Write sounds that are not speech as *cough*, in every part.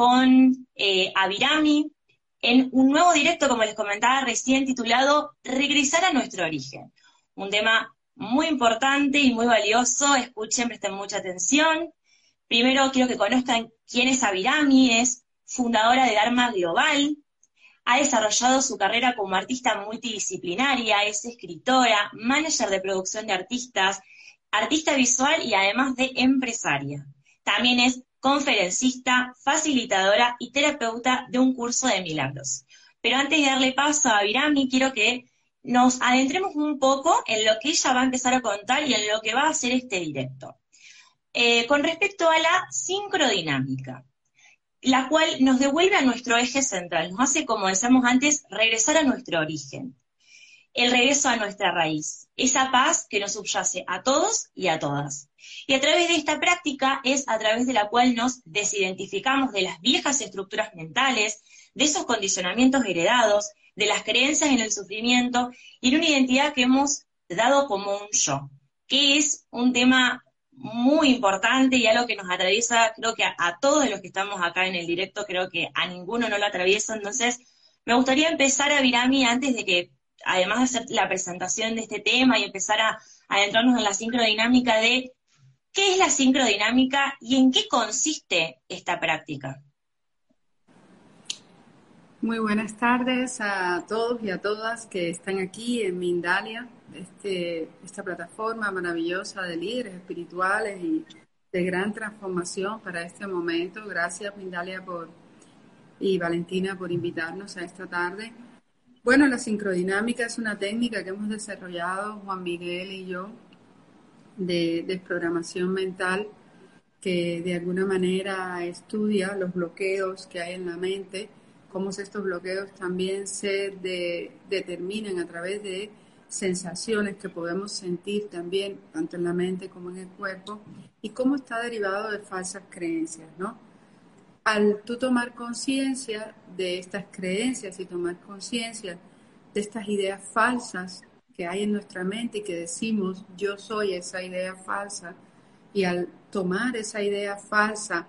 con eh, Avirami en un nuevo directo, como les comentaba recién, titulado Regresar a nuestro origen. Un tema muy importante y muy valioso. Escuchen, presten mucha atención. Primero quiero que conozcan quién es Avirami, es fundadora de Dharma Global, ha desarrollado su carrera como artista multidisciplinaria, es escritora, manager de producción de artistas, artista visual y además de empresaria. También es conferencista, facilitadora y terapeuta de un curso de milagros. Pero antes de darle paso a Virami, quiero que nos adentremos un poco en lo que ella va a empezar a contar y en lo que va a hacer este directo. Eh, con respecto a la sincrodinámica, la cual nos devuelve a nuestro eje central, nos hace, como decíamos antes, regresar a nuestro origen, el regreso a nuestra raíz, esa paz que nos subyace a todos y a todas. Y a través de esta práctica es a través de la cual nos desidentificamos de las viejas estructuras mentales, de esos condicionamientos heredados, de las creencias en el sufrimiento y en una identidad que hemos dado como un yo, que es un tema muy importante y algo que nos atraviesa, creo que a, todos los que estamos acá en el directo, creo que a ninguno no lo atraviesa. Entonces, me gustaría empezar a Virami antes de que, además de hacer la presentación de este tema y empezar a, adentrarnos en la sincrodinámica de qué es la sincrodinámica y en qué consiste esta práctica. Muy buenas tardes a todos y a todas que están aquí en Mindalia este, esta plataforma maravillosa de líderes espirituales y de gran transformación para este momento. Gracias, Mindalia, por, y Valentina por invitarnos a esta tarde. Bueno, la sincrodinámica es una técnica que hemos desarrollado Juan Miguel y yo de desprogramación mental que de alguna manera estudia los bloqueos que hay en la mente, cómo estos bloqueos también se determinan a través de sensaciones que podemos sentir también, tanto en la mente como en el cuerpo, y cómo está derivado de falsas creencias, ¿no? Al tú tomar conciencia de estas creencias y tomar conciencia de estas ideas falsas que hay en nuestra mente y que decimos yo soy esa idea falsa, y al tomar esa idea falsa,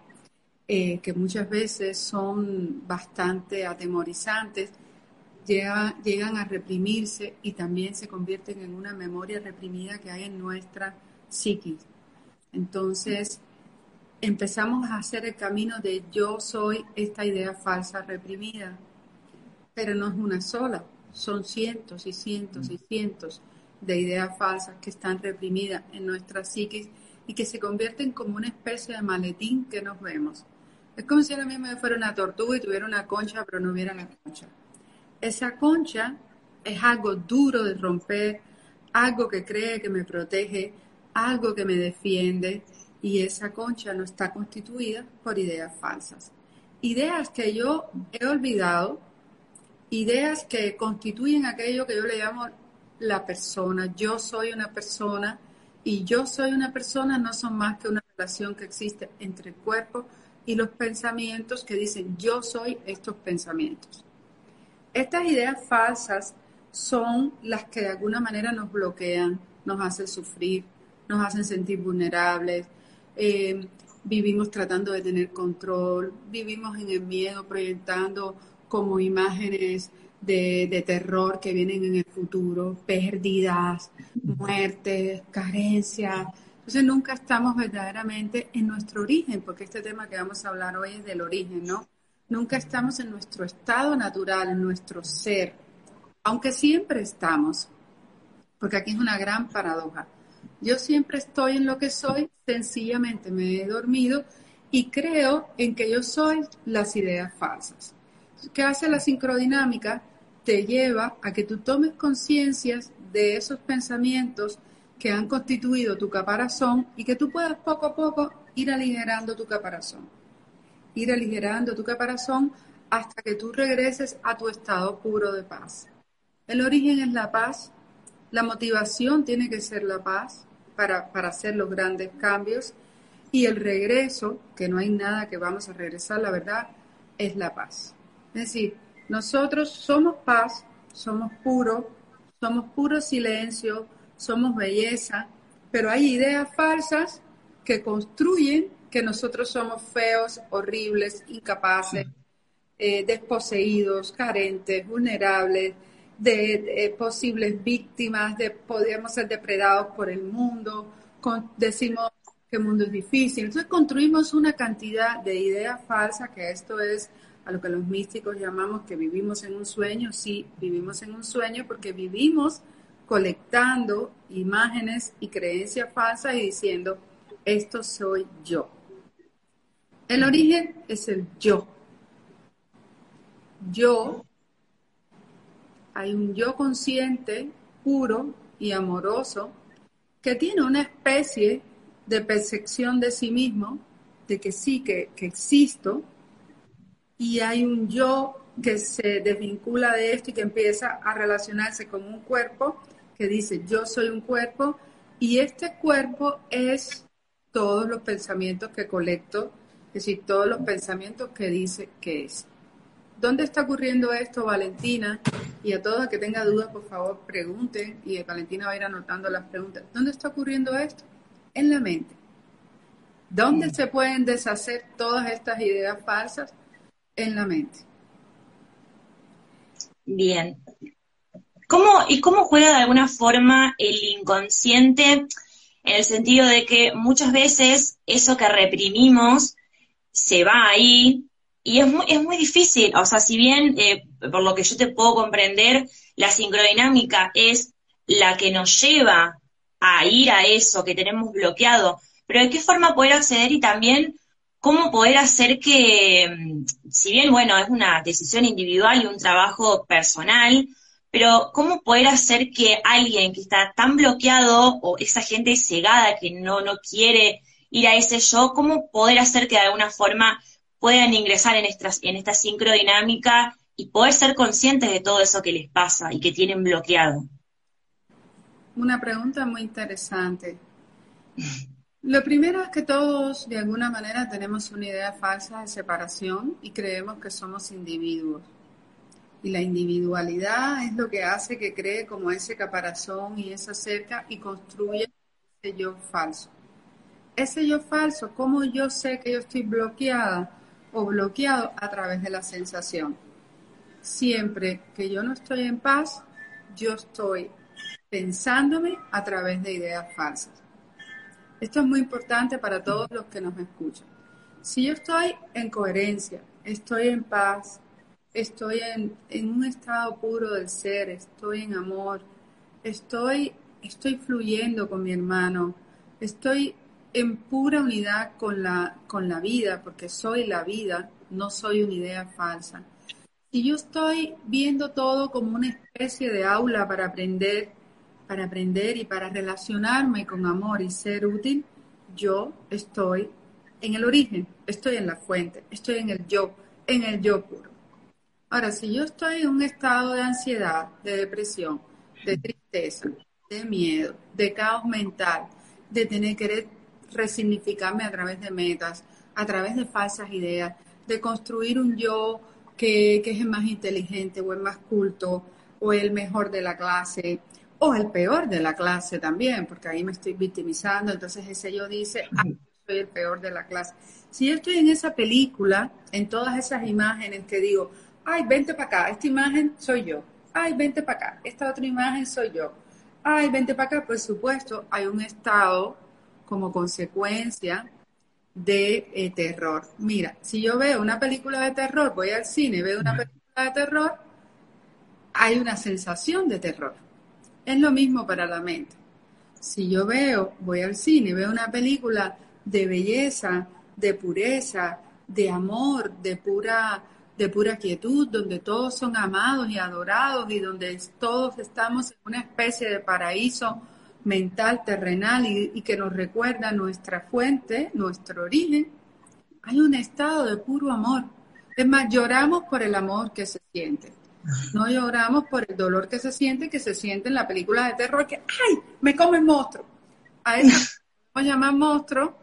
eh, que muchas veces son bastante atemorizantes, llegan a reprimirse y también se convierten en una memoria reprimida que hay en nuestra psiquis. Entonces, empezamos a hacer el camino de yo soy esta idea falsa reprimida, pero no es una sola, son cientos y cientos y cientos de ideas falsas que están reprimidas en nuestra psiquis y que se convierten como una especie de maletín que nos vemos. Es como si ahora mismo fuera una tortuga y tuviera una concha, pero no hubiera la concha. Esa concha es algo duro de romper, algo que cree que me protege, algo que me defiende, y esa concha no está constituida por ideas falsas. Ideas que yo he olvidado, ideas que constituyen aquello que yo le llamo la persona. Yo soy una persona y yo soy una persona no son más que una relación que existe entre el cuerpo y los pensamientos que dicen yo soy estos pensamientos. Estas ideas falsas son las que de alguna manera nos bloquean, nos hacen sufrir, nos hacen sentir vulnerables, eh, vivimos tratando de tener control, vivimos en el miedo, proyectando como imágenes de, de terror que vienen en el futuro, pérdidas, muertes, carencias. Entonces nunca estamos verdaderamente en nuestro origen, porque este tema que vamos a hablar hoy es del origen, ¿no? Nunca estamos en nuestro estado natural, en nuestro ser, aunque siempre estamos, porque aquí es una gran paradoja. Yo siempre estoy en lo que soy, sencillamente me he dormido y creo en que yo soy las ideas falsas. ¿Qué hace la sincrodinámica? Te lleva a que tú tomes conciencia de esos pensamientos que han constituido tu caparazón y que tú puedas poco a poco ir aligerando tu caparazón ir aligerando tu caparazón hasta que tú regreses a tu estado puro de paz. El origen es la paz, la motivación tiene que ser la paz para, para hacer los grandes cambios y el regreso, que no hay nada que vamos a regresar, la verdad, es la paz. Es decir, nosotros somos paz, somos puro, somos puro silencio, somos belleza, pero hay ideas falsas que construyen que nosotros somos feos, horribles, incapaces, eh, desposeídos, carentes, vulnerables, de, posibles víctimas, de podríamos ser depredados por el mundo, decimos que el mundo es difícil. Entonces construimos una cantidad de ideas falsas, que esto es a lo que los místicos llamamos que vivimos en un sueño. Sí, vivimos en un sueño porque vivimos colectando imágenes y creencias falsas y diciendo, esto soy yo. El origen es el yo. Yo, hay un yo consciente, puro y amoroso, que tiene una especie de percepción de sí mismo, de que sí, que, que existo, y hay un yo que se desvincula de esto y que empieza a relacionarse con un cuerpo que dice, yo soy un cuerpo y este cuerpo es todos los pensamientos que colecto, es decir, todos los pensamientos que dice que es. ¿Dónde está ocurriendo esto, Valentina? Y a todos que tengan dudas, por favor, pregunten y Valentina va a ir anotando las preguntas. ¿Dónde está ocurriendo esto? En la mente. ¿Dónde se pueden deshacer todas estas ideas falsas? En la mente. Bien, ¿Y cómo juega de alguna forma el inconsciente en el sentido de que muchas veces eso que reprimimos se va ahí y es muy, es muy difícil, o sea, si bien eh, por lo que yo te puedo comprender, la sincrodinámica es la que nos lleva a ir a eso que tenemos bloqueado, pero de qué forma poder acceder y también cómo poder hacer que, mm, si bien, bueno, es una decisión individual y un trabajo personal, pero ¿cómo poder hacer que alguien que está tan bloqueado o esa gente cegada que no, no quiere ir a ese yo, cómo poder hacer que de alguna forma puedan ingresar en, en esta sincrodinámica y poder ser conscientes de todo eso que les pasa y que tienen bloqueado? Una pregunta muy interesante. Lo primero es que todos de alguna manera tenemos una idea falsa de separación y creemos que somos individuos. Y la individualidad es lo que hace que cree como ese caparazón y esa cerca y construye ese yo falso. Ese yo falso, ¿cómo yo sé que yo estoy bloqueada o bloqueado a través de la sensación? Siempre que yo no estoy en paz, yo estoy pensándome a través de ideas falsas. Esto es muy importante para todos los que nos escuchan. Si yo estoy en coherencia, estoy en paz, estoy en, un estado puro del ser, estoy en amor, estoy, estoy fluyendo con mi hermano, estoy en pura unidad con la, con la vida, porque soy la vida, no soy una idea falsa. Si yo estoy viendo todo como una especie de aula para aprender, para aprender y para relacionarme con amor y ser útil, yo estoy en el origen, estoy en la fuente, estoy en el yo, en el yo puro. Ahora, si yo estoy en un estado de ansiedad, de depresión, de tristeza, de miedo, de caos mental, de tener que resignificarme a través de metas, a través de falsas ideas, de construir un yo que, que es el más inteligente o el más culto o el mejor de la clase o el peor de la clase también, porque ahí me estoy victimizando, entonces ese yo dice, ah, soy el peor de la clase. Si yo estoy en esa película, en todas esas imágenes que digo, ay, vente para acá, esta imagen soy yo, ay, vente para acá, esta otra imagen soy yo, ay, vente para acá, por supuesto, hay un estado como consecuencia de eh, terror. Mira, si yo veo una película de terror, voy al cine, veo una película de terror, hay una sensación de terror. Es lo mismo para la mente. Si yo veo, voy al cine, veo una película de belleza, de pureza, de amor, de pura de pura quietud, donde todos son amados y adorados y donde todos estamos en una especie de paraíso mental, terrenal y, que nos recuerda nuestra fuente, nuestro origen, hay un estado de puro amor. Es más, lloramos por el amor que se siente. No lloramos por el dolor que se siente, que se siente en la película de terror, que ¡ay! me come el monstruo. A eso que llamar monstruo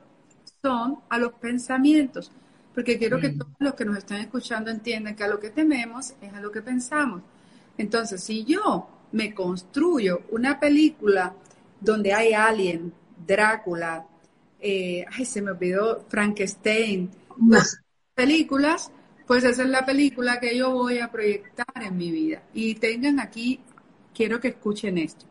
son a los pensamientos porque quiero que mm. todos los que nos están escuchando entiendan que a lo que tememos es a lo que pensamos. Entonces, si yo me construyo una película donde hay alien, Drácula, eh, ay, se me olvidó Frankenstein, películas, pues esa es la película que yo voy a proyectar en mi vida. Y tengan aquí, quiero que escuchen esto.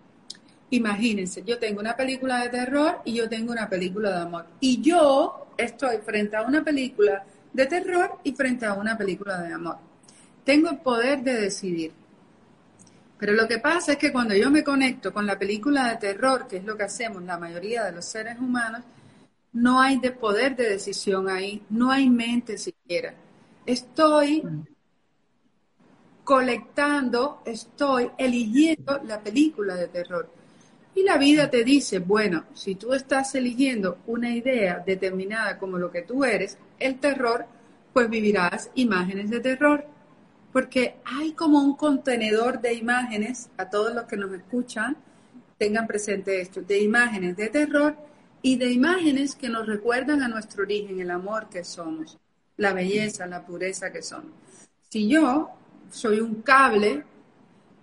Imagínense, yo tengo una película de terror y yo tengo una película de amor. Y yo estoy frente a una película de terror y frente a una película de amor. Tengo el poder de decidir. Pero lo que pasa es que cuando yo me conecto con la película de terror, que es lo que hacemos la mayoría de los seres humanos, no hay de poder de decisión ahí, no hay mente siquiera. Estoy colectando, estoy eligiendo la película de terror. Y la vida te dice, bueno, si tú estás eligiendo una idea determinada como lo que tú eres, el terror, pues vivirás imágenes de terror. Porque hay como un contenedor de imágenes, a todos los que nos escuchan, tengan presente esto, de imágenes de terror y de imágenes que nos recuerdan a nuestro origen, el amor que somos, la belleza, la pureza que somos. Si yo soy un cable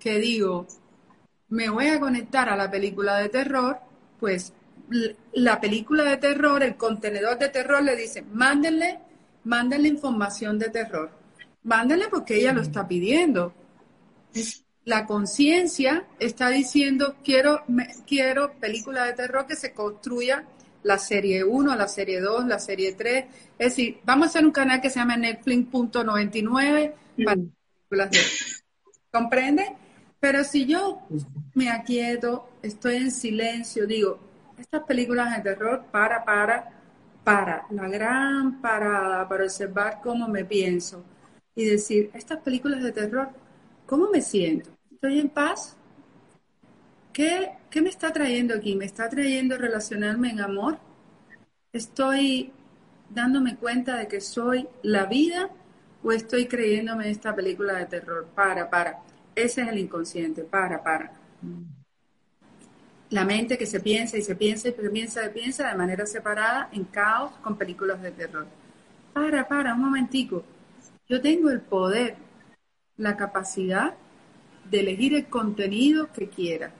que digo, me voy a conectar a la película de terror, pues la película de terror, el contenedor de terror le dice, mándenle, mándenle información de terror. Mándenle porque ella lo está pidiendo. La conciencia está diciendo, quiero, quiero película de terror que se construya la serie 1, la serie 2, la serie 3. Es decir, vamos a hacer un canal que se llama Netflix.99 para películas de ¿Comprende? Pero si yo me aquieto, estoy en silencio, digo, estas películas de terror, para, para, para, la gran parada para observar cómo me pienso y decir, estas películas de terror, ¿cómo me siento? ¿Estoy en paz? ¿Qué, ¿Qué me está trayendo aquí? ¿Me está trayendo relacionarme en amor? ¿Estoy dándome cuenta de que soy la vida o estoy creyéndome esta película de terror? Para, para. Ese es el inconsciente, para, para. La mente que se piensa y se piensa y se piensa y piensa de manera separada en caos con películas de terror. Para, para, un momentico. Yo tengo el poder, la capacidad de elegir el contenido que quiera.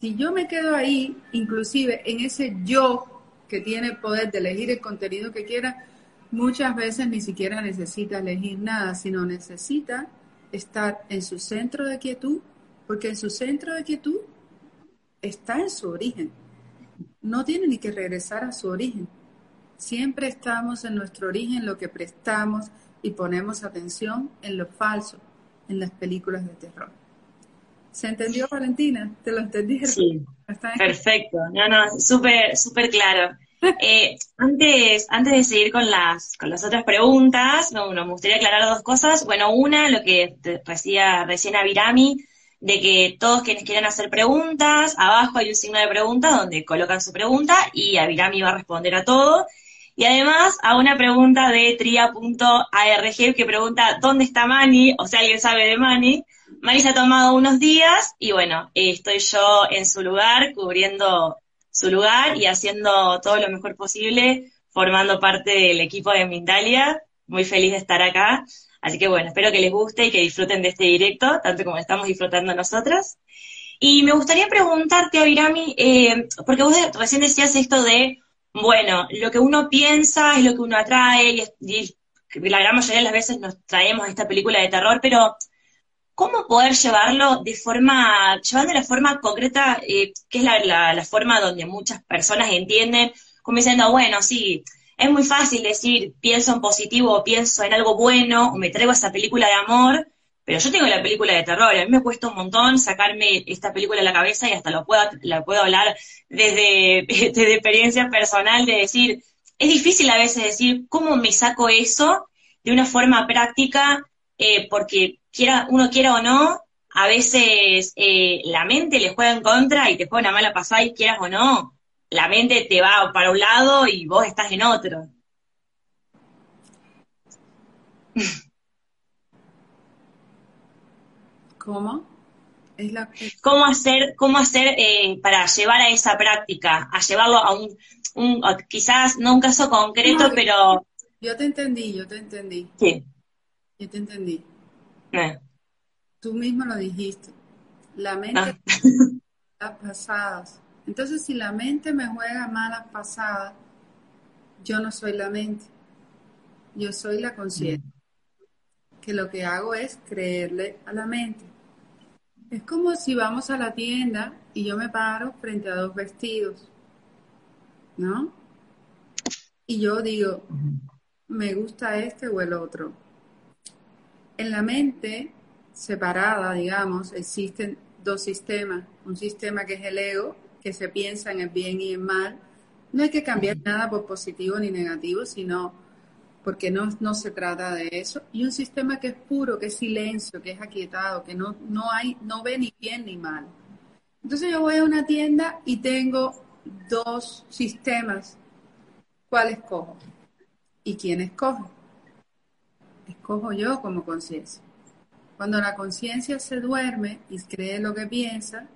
Si yo me quedo ahí, inclusive en ese yo que tiene el poder de elegir el contenido que quiera, muchas veces ni siquiera necesita elegir nada, sino necesita estar en su centro de quietud, porque en su centro de quietud está en su origen. No tiene ni que regresar a su origen. Siempre estamos en nuestro origen, lo que prestamos y ponemos atención en lo falso, en las películas de terror. ¿Se entendió, Valentina? ¿Te lo entendí? Sí, perfecto. No, no, súper, súper claro. Eh, antes, antes de seguir con las, con las otras preguntas, me gustaría aclarar dos cosas. Bueno, una, lo que decía recién a Virami, de que todos quienes quieran hacer preguntas, abajo hay un signo de pregunta donde colocan su pregunta y a Virami va a responder a todo. Y además a una pregunta de tria.arg que pregunta ¿dónde está Mani? O sea, alguien sabe de Mani. Mani se ha tomado unos días y bueno, estoy yo en su lugar cubriendo su lugar y haciendo todo lo mejor posible, formando parte del equipo de Mindalia. Muy feliz de estar acá. Así que bueno, espero que les guste y que disfruten de este directo, tanto como estamos disfrutando nosotros. Y me gustaría preguntarte, Avirami, eh, porque vos recién decías esto de, bueno, lo que uno piensa es lo que uno atrae, y, y la gran mayoría de las veces nos traemos esta película de terror, pero ¿Cómo poder llevarlo de forma, llevando la forma concreta, eh, que es la, forma donde muchas personas entienden, como diciendo, bueno, sí, es muy fácil decir, pienso en positivo o pienso en algo bueno, o me traigo esa película de amor, pero yo tengo la película de terror, a mí me cuesta un montón sacarme esta película de la cabeza y hasta lo puedo, la puedo hablar desde, *laughs* desde experiencia personal de decir, es difícil a veces decir cómo me saco eso de una forma práctica, eh, porque quiera, uno quiera o no, a veces eh, la mente le juega en contra y te juega una mala pasada y quieras o no, la mente te va para un lado y vos estás en otro. *laughs* ¿Cómo? Es la... ¿Cómo hacer, cómo hacer eh, para llevar a esa práctica, a llevarlo a un, un quizás no un caso concreto, pero... Yo te entendí, yo te entendí. Sí. Yo te entendí. Eh. Tú mismo lo dijiste. La mente ah. *laughs* las pasadas Entonces, si la mente me juega malas pasadas, yo no soy la mente, yo soy la conciencia. Que lo que hago es creerle a la mente. Es como si vamos a la tienda y yo me paro frente a dos vestidos, ¿no? Y yo digo, me gusta este o el otro. En la mente separada, digamos, existen dos sistemas. Un sistema que es el ego, que se piensa en el bien y el mal. No hay que cambiar nada por positivo ni negativo, sino porque no, no se trata de eso. Y un sistema que es puro, que es silencio, que es aquietado, que no, no, hay, no ve ni bien ni mal. Entonces yo voy a una tienda y tengo dos sistemas. ¿Cuál escojo? ¿Y quién escoge? Escojo yo como conciencia. Cuando la conciencia se duerme y cree lo que piensa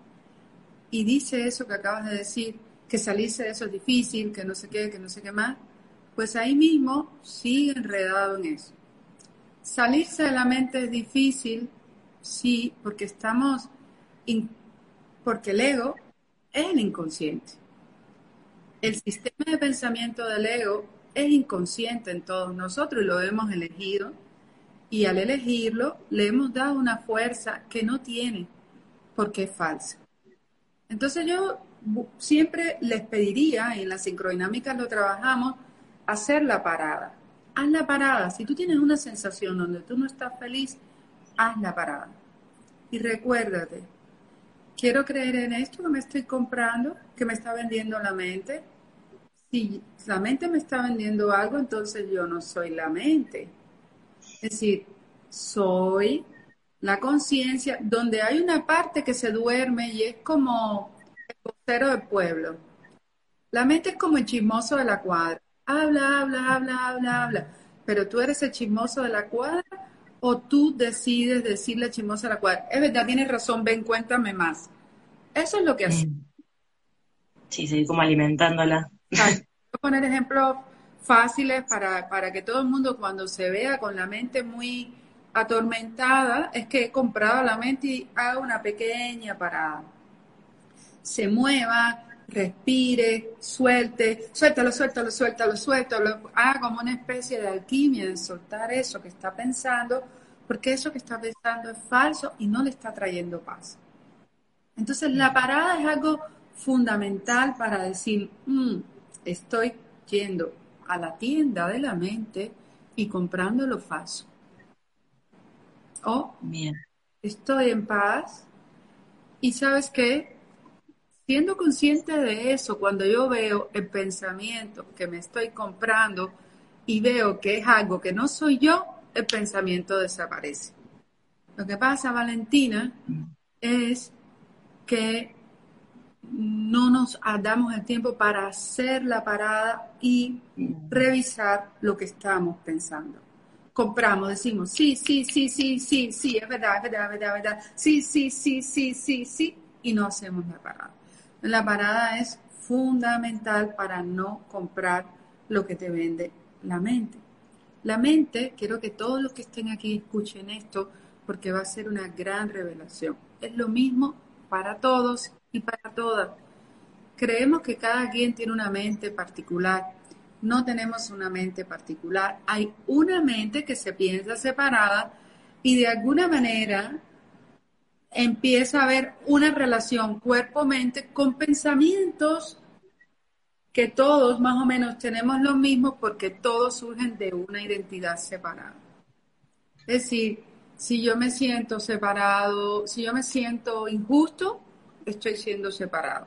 y dice eso que acabas de decir, que salirse de eso es difícil, que no sé qué, que no sé qué más, pues ahí mismo sigue enredado en eso. Salirse de la mente es difícil, sí, porque estamos, porque el ego es el inconsciente. El sistema de pensamiento del ego es inconsciente en todos nosotros y lo hemos elegido. Y al elegirlo, le hemos dado una fuerza que no tiene porque es falsa. Entonces yo siempre les pediría, y en la sincrodinámica lo trabajamos, hacer la parada. Haz la parada. Si tú tienes una sensación donde tú no estás feliz, haz la parada. Y recuérdate, quiero creer en esto que me estoy comprando, que me está vendiendo la mente. Si la mente me está vendiendo algo, entonces yo no soy la mente. Es decir, soy la conciencia donde hay una parte que se duerme y es como el vocero del pueblo. La mente es como el chismoso de la cuadra habla, habla, habla, habla, habla. Pero tú eres el chismoso de la cuadra o tú decides decirle chismoso de la cuadra. Es verdad, tienes razón, ven, cuéntame más. Eso es lo que hace. Sí, seguir como alimentándola. Voy a poner ejemplos fáciles para, para que todo el mundo cuando se vea con la mente muy atormentada, es que he comprado la mente y haga una pequeña parada. Se mueva, respire, suelte, suéltalo, suéltalo, suéltalo, suéltalo, haga como una especie de alquimia de soltar eso que está pensando, porque eso que está pensando es falso y no le está trayendo paz. Entonces la parada es algo fundamental para decir, mm, estoy yendo a la tienda de la mente y comprando lo falso. O estoy en paz y sabes qué, Siendo consciente de eso, cuando yo veo el pensamiento que me estoy comprando y veo que es algo que no soy yo, el pensamiento desaparece. Lo que pasa, Valentina, es que no nos damos el tiempo para hacer la parada y revisar lo que estamos pensando. Compramos, decimos, sí, sí, sí, sí, sí, sí, es verdad, es verdad, es verdad, es verdad, sí, sí, sí, sí, sí, sí, y no hacemos la parada. La parada es fundamental para no comprar lo que te vende la mente. La mente, quiero que todos los que estén aquí escuchen esto porque va a ser una gran revelación. Es lo mismo para todos y para todas. Creemos que cada quien tiene una mente particular. No tenemos una mente particular. Hay una mente que se piensa separada y de alguna manera empieza a haber una relación cuerpo-mente con pensamientos que todos más o menos tenemos los mismos porque todos surgen de una identidad separada. Es decir, si yo me siento separado, si yo me siento injusto, estoy siendo separado.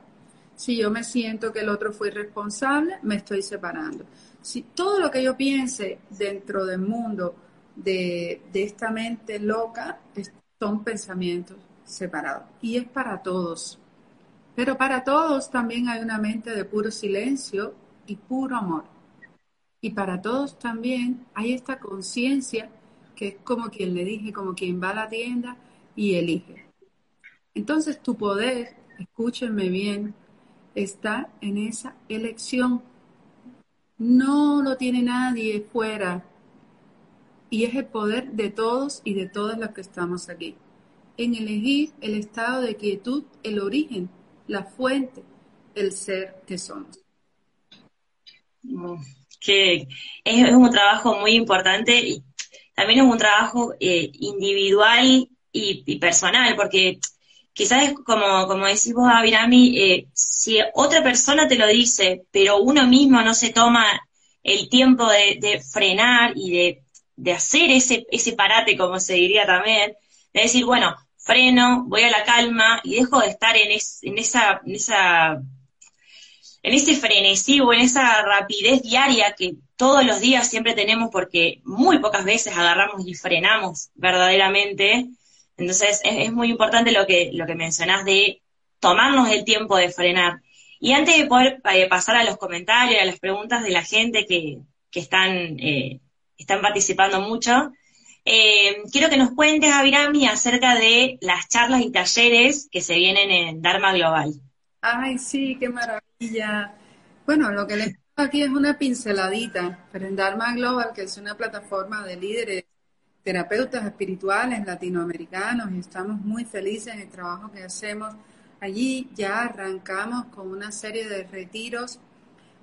Si yo me siento que el otro fue irresponsable, me estoy separando. Si todo lo que yo piense dentro del mundo de, de esta mente loca son pensamientos separado. Y es para todos. Pero para todos también hay una mente de puro silencio y puro amor. Y para todos también hay esta conciencia que es como quien le dije, como quien va a la tienda y elige. Entonces tu poder, escúchenme bien, está en esa elección. No lo tiene nadie fuera. Y es el poder de todos y de todas los que estamos aquí en elegir el estado de quietud, el origen, la fuente, el ser que somos. Que es, un trabajo muy importante y también es un trabajo eh, individual y, personal, porque quizás como, como decís vos, Avirami, eh, si otra persona te lo dice, pero uno mismo no se toma el tiempo de, frenar y de, hacer ese, ese parate, como se diría también, de decir, bueno, freno, voy a la calma y dejo de estar en, en, esa, en esa en ese frenesí o en esa rapidez diaria que todos los días siempre tenemos porque muy pocas veces agarramos y frenamos verdaderamente. Entonces es, muy importante lo que, lo que mencionás de tomarnos el tiempo de frenar. Y antes de poder eh, pasar a los comentarios, a las preguntas de la gente que, están, eh, están participando mucho, eh, quiero que nos cuentes, Avirami, acerca de las charlas y talleres que se vienen en Dharma Global. Ay, sí, qué maravilla. Bueno, lo que les aquí es una pinceladita, pero en Dharma Global, que es una plataforma de líderes, terapeutas espirituales latinoamericanos, y estamos muy felices en el trabajo que hacemos. Allí ya arrancamos con una serie de retiros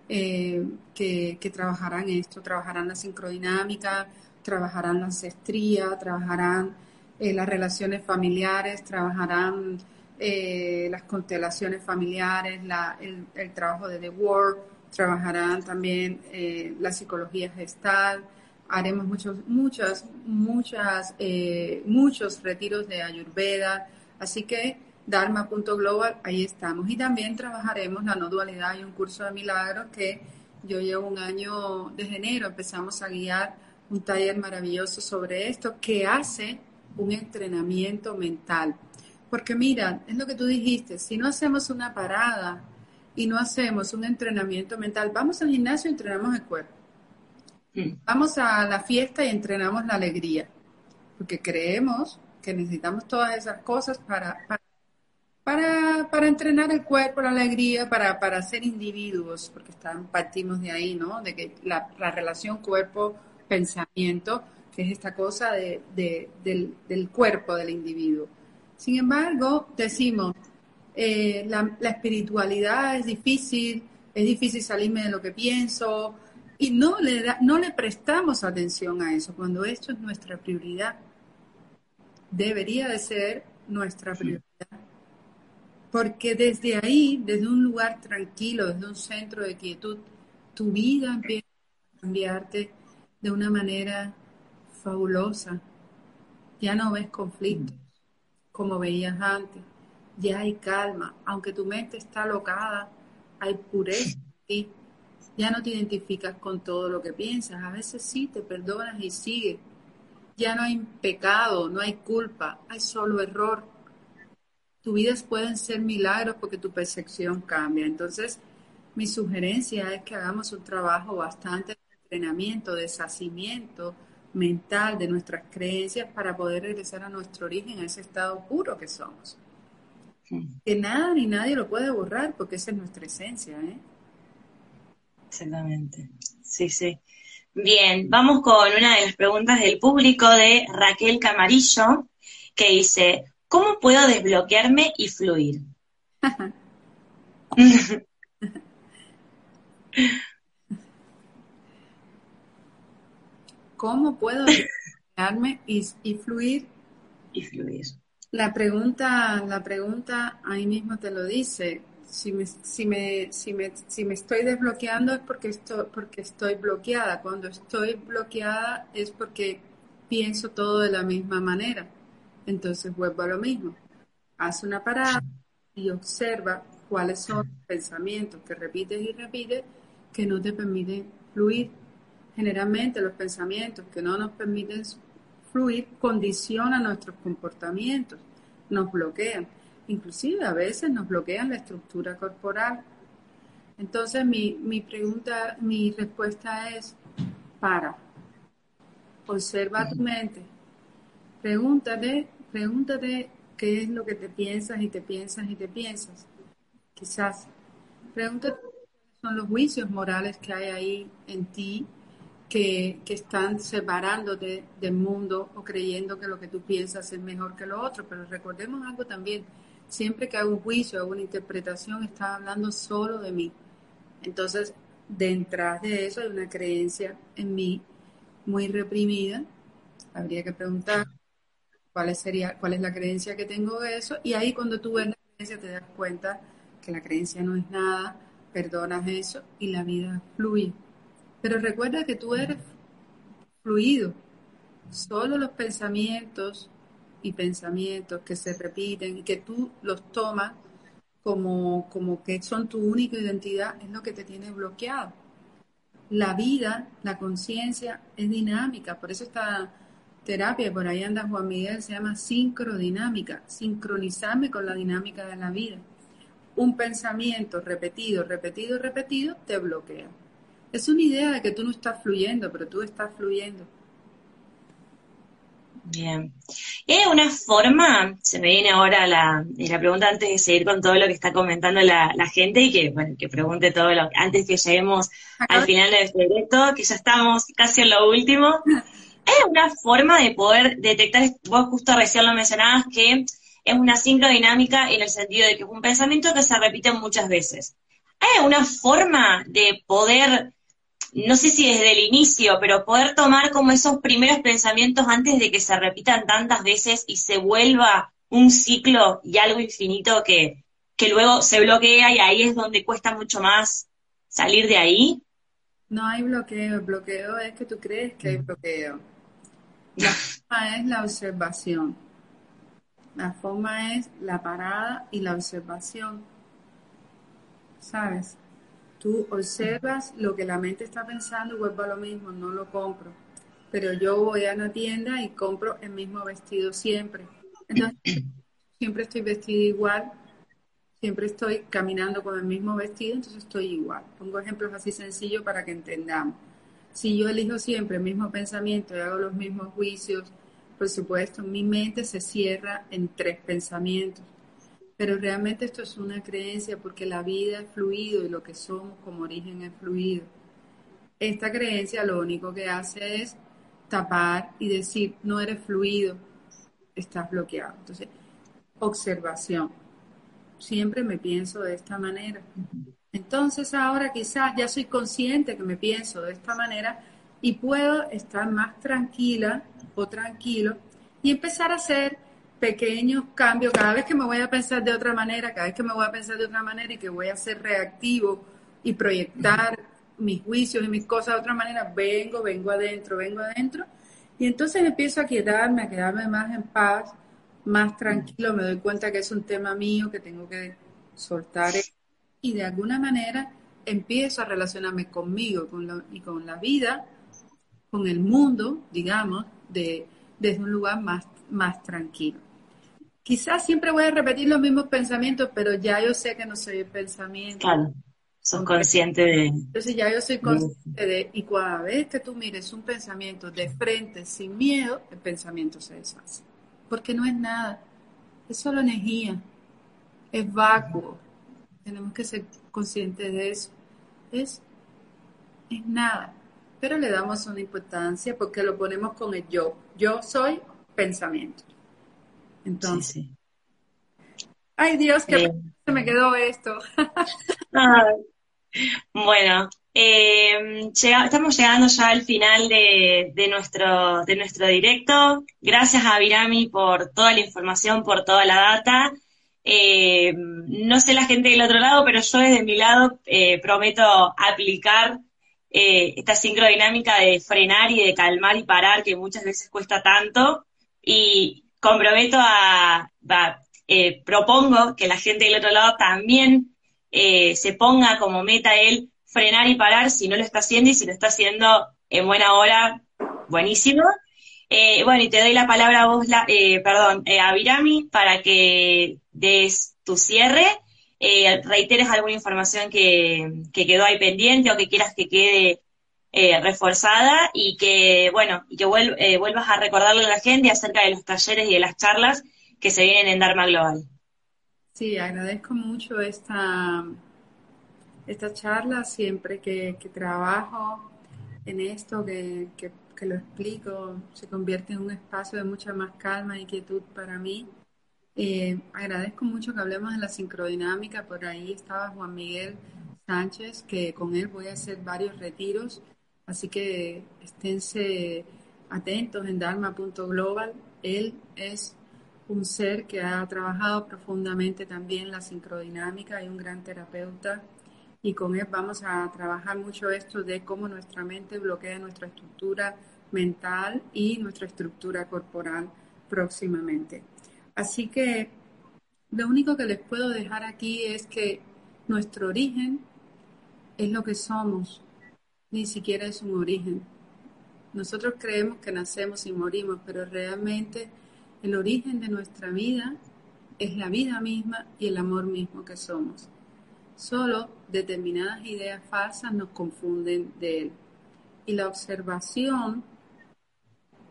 eh, que, trabajarán esto, trabajarán la sincrodinámica, trabajarán la ancestría, trabajarán eh, las relaciones familiares, trabajarán eh, las constelaciones familiares, el, trabajo de The World, trabajarán también eh, la psicología gestal, haremos muchos, muchas, muchas, eh, muchos retiros de Ayurveda, así que Dharma.global, ahí estamos. Y también trabajaremos la no dualidad y un curso de milagros que yo llevo un año desde enero, empezamos a guiar un taller maravilloso sobre esto que hace un entrenamiento mental. Porque mira, es lo que tú dijiste, si no hacemos una parada y no hacemos un entrenamiento mental, vamos al gimnasio y entrenamos el cuerpo. Mm. Vamos a la fiesta y entrenamos la alegría, porque creemos que necesitamos todas esas cosas para, para, para, entrenar el cuerpo, la alegría, para, para ser individuos, porque están, partimos de ahí, ¿no? De que la, relación cuerpo-pensamiento, que es esta cosa de, del, del cuerpo del individuo. Sin embargo, decimos, eh, la, espiritualidad es difícil, es difícil salirme de lo que pienso, y no le, no le prestamos atención a eso, cuando esto es nuestra prioridad. Debería de ser nuestra prioridad. Porque desde ahí, desde un lugar tranquilo, desde un centro de quietud, tu vida empieza a cambiarte de una manera fabulosa. Ya no ves conflictos como veías antes. Ya hay calma, aunque tu mente está locada, hay pureza en Ya no te identificas con todo lo que piensas. A veces sí te perdonas y sigues. Ya no hay pecado, no hay culpa, hay solo error. Tu vida pueden ser milagros porque tu percepción cambia. Entonces, mi sugerencia es que hagamos un trabajo bastante entrenamiento, de deshacimiento, mental de nuestras creencias para poder regresar a nuestro origen, a ese estado puro que somos. Que nada ni nadie lo puede borrar porque esa es nuestra esencia. ¿eh? Exactamente. Sí, sí. Bien, vamos con una de las preguntas del público de Raquel Camarillo, que dice, ¿cómo puedo desbloquearme y fluir? *laughs* ¿Cómo puedo desarrollarme y, fluir? Y fluir. La pregunta, la pregunta ahí mismo te lo dice. Si me, si me, si me, si me estoy desbloqueando es porque estoy, porque estoy bloqueada. Cuando estoy bloqueada es porque pienso todo de la misma manera. Entonces vuelvo a lo mismo. Haz una parada y observa cuáles son los pensamientos que repites y repites que no te permiten fluir Generalmente los pensamientos que no nos permiten fluir condicionan nuestros comportamientos, nos bloquean. Inclusive a veces nos bloquean la estructura corporal. Entonces mi, mi pregunta, mi respuesta es, para, observa tu mente, pregúntate, pregúntate qué es lo que te piensas y te piensas y te piensas. Quizás, pregúntate cuáles son los juicios morales que hay ahí en ti que, están separándote del mundo o creyendo que lo que tú piensas es mejor que lo otro. Pero recordemos algo también, siempre que hago un juicio, hago una interpretación, está hablando solo de mí. Entonces, detrás de eso hay una creencia en mí muy reprimida. Habría que preguntar cuál, sería, cuál es la creencia que tengo de eso. Y ahí cuando tú ves la creencia te das cuenta que la creencia no es nada, perdonas eso y la vida fluye. Pero recuerda que tú eres fluido. Solo los pensamientos y pensamientos que se repiten y que tú los tomas como, como que son tu única identidad es lo que te tiene bloqueado. La vida, la conciencia es dinámica, por eso esta terapia, por ahí anda Juan Miguel, se llama sincrodinámica, sincronizarme con la dinámica de la vida. Un pensamiento repetido, repetido, repetido te bloquea. Es una idea de que tú no estás fluyendo, pero tú estás fluyendo. Bien. ¿Y hay una forma, se me viene ahora la, la pregunta antes de seguir con todo lo que está comentando la, gente y que, bueno, que pregunte todo lo antes que lleguemos al final de este directo, que ya estamos casi en lo último. *laughs* ¿Hay una forma de poder detectar, vos justo recién lo mencionabas, que es una sincrodinámica en el sentido de que es un pensamiento que se repite muchas veces? ¿Hay alguna forma de poder no sé si desde el inicio, pero poder tomar como esos primeros pensamientos antes de que se repitan tantas veces y se vuelva un ciclo y algo infinito que, que luego se bloquea y ahí es donde cuesta mucho más salir de ahí. No hay bloqueo, el bloqueo es que tú crees que hay mm. bloqueo. La forma es la observación. La forma es la parada y la observación. ¿Sabes? Tú observas lo que la mente está pensando y vuelvo a lo mismo, no lo compro. Pero yo voy a la tienda y compro el mismo vestido siempre. Entonces, *clears throat* siempre estoy vestida igual, siempre estoy caminando con el mismo vestido, entonces estoy igual. Pongo ejemplos así sencillos para que entendamos. Si yo elijo siempre el mismo pensamiento y hago los mismos juicios, por supuesto, mi mente se cierra en tres pensamientos. Pero realmente esto es una creencia porque la vida es fluido y lo que somos como origen es fluido. Esta creencia lo único que hace es tapar y decir, no eres fluido, estás bloqueado. Entonces, observación. Siempre me pienso de esta manera. Entonces ahora quizás ya soy consciente que me pienso de esta manera y puedo estar más tranquila o tranquilo y empezar a hacer pequeños cambios, cada vez que me voy a pensar de otra manera, cada vez que me voy a pensar de otra manera y que voy a ser reactivo y proyectar mis juicios y mis cosas de otra manera, vengo, vengo adentro, vengo adentro, y entonces empiezo a quedarme, a quedarme más en paz, más tranquilo, me doy cuenta que es un tema mío, que tengo que soltar, y de alguna manera empiezo a relacionarme conmigo con y con la vida, con el mundo, digamos, de, desde un lugar más, más tranquilo quizás siempre voy a repetir los mismos pensamientos, pero ya yo sé que no soy el pensamiento. Claro, sos consciente de... Entonces ya yo soy consciente de, y cada vez que tú mires un pensamiento de frente, sin miedo, el pensamiento se deshace. Porque no es nada, es solo energía, es vacuo. Tenemos que ser conscientes de eso. Es, es nada, pero le damos una importancia porque lo ponemos con el yo. Yo soy pensamiento. Entonces, ay Dios, que se me quedó esto. *laughs* bueno, eh, estamos llegando ya al final de, nuestro, de nuestro directo. Gracias a Virami por toda la información, por toda la data. Eh, no sé la gente del otro lado, pero yo desde mi lado eh, prometo aplicar esta sincrodinámica de frenar y de calmar y parar, que muchas veces cuesta tanto. Y, comprometo a, eh, propongo que la gente del otro lado también eh, se ponga como meta el frenar y parar si no lo está haciendo y si lo está haciendo en buena hora, buenísimo. Eh, bueno, y te doy la palabra a vos, la, perdón, a Virami para que des tu cierre, reiteres alguna información que, que quedó ahí pendiente o que quieras que quede eh, reforzada y que, bueno, que eh, vuelvas a recordarle a la gente acerca de los talleres y de las charlas que se vienen en Dharma Global. Sí, agradezco mucho esta, esta charla siempre que, trabajo en esto, que, que, lo explico, se convierte en un espacio de mucha más calma y quietud para mí. Eh, agradezco mucho que hablemos de la sincrodinámica. Por ahí estaba Juan Miguel Sánchez, que con él voy a hacer varios retiros. Así que esténse atentos en dharma.global. Él es un ser que ha trabajado profundamente también la sincrodinámica y un gran terapeuta. Y con él vamos a trabajar mucho esto de cómo nuestra mente bloquea nuestra estructura mental y nuestra estructura corporal próximamente. Así que lo único que les puedo dejar aquí es que nuestro origen es lo que somos, ni siquiera es un origen. Nosotros creemos que nacemos y morimos, pero realmente el origen de nuestra vida es la vida misma y el amor mismo que somos. Solo determinadas ideas falsas nos confunden de él. Y la observación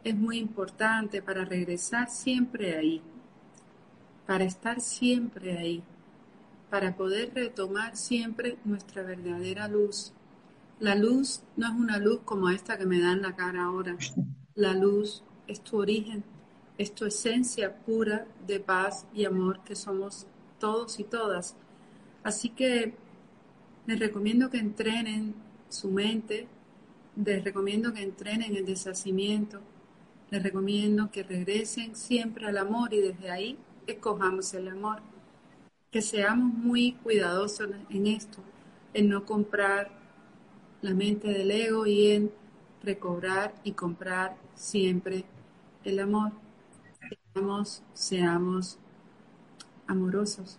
es muy importante para regresar siempre ahí, para estar siempre ahí, para poder retomar siempre nuestra verdadera luz. La luz no es una luz como esta que me da en la cara ahora. La luz es tu origen, es tu esencia pura de paz y amor que somos todos y todas. Así que les recomiendo que entrenen su mente, les recomiendo que entrenen el deshacimiento, les recomiendo que regresen siempre al amor y desde ahí escojamos el amor. Que seamos muy cuidadosos en esto, en no comprar la mente del ego y en recobrar y comprar siempre el amor. Seamos, seamos amorosos.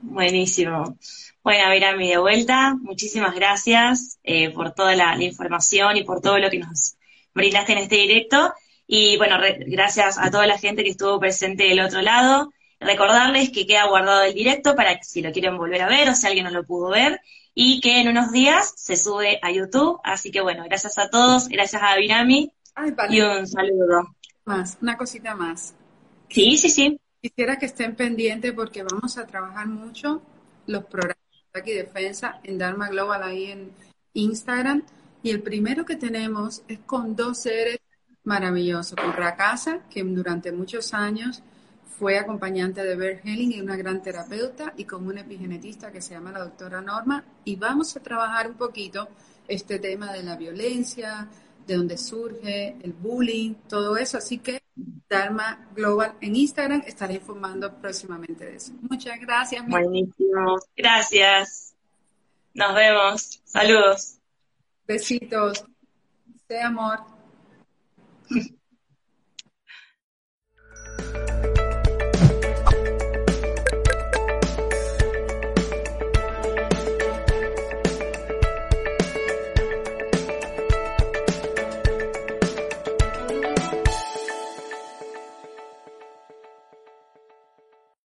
Buenísimo. Bueno, a mi de vuelta, muchísimas gracias eh, por toda la, información y por todo lo que nos brindaste en este directo. Y bueno, gracias a toda la gente que estuvo presente del otro lado. Recordarles que queda guardado el directo para que si lo quieren volver a ver o si alguien no lo pudo ver y que en unos días se sube a YouTube. Así que bueno, gracias a todos, gracias a Virami y un saludo. Más, una cosita más. Sí, sí, sí. Quisiera que estén pendientes porque vamos a trabajar mucho los programas de aquí defensa en Dharma Global ahí en Instagram y el primero que tenemos es con dos seres maravillosos, con Rakasa, que durante muchos años fue acompañante de Bert Helling y una gran terapeuta, y con una epigenetista que se llama la doctora Norma, y vamos a trabajar un poquito este tema de la violencia, de dónde surge, el bullying, todo eso. Así que Dharma Global en Instagram estaré informando próximamente de eso. Muchas gracias. Buenísimo. Gracias. Nos vemos. Saludos. Besitos. De amor. *laughs*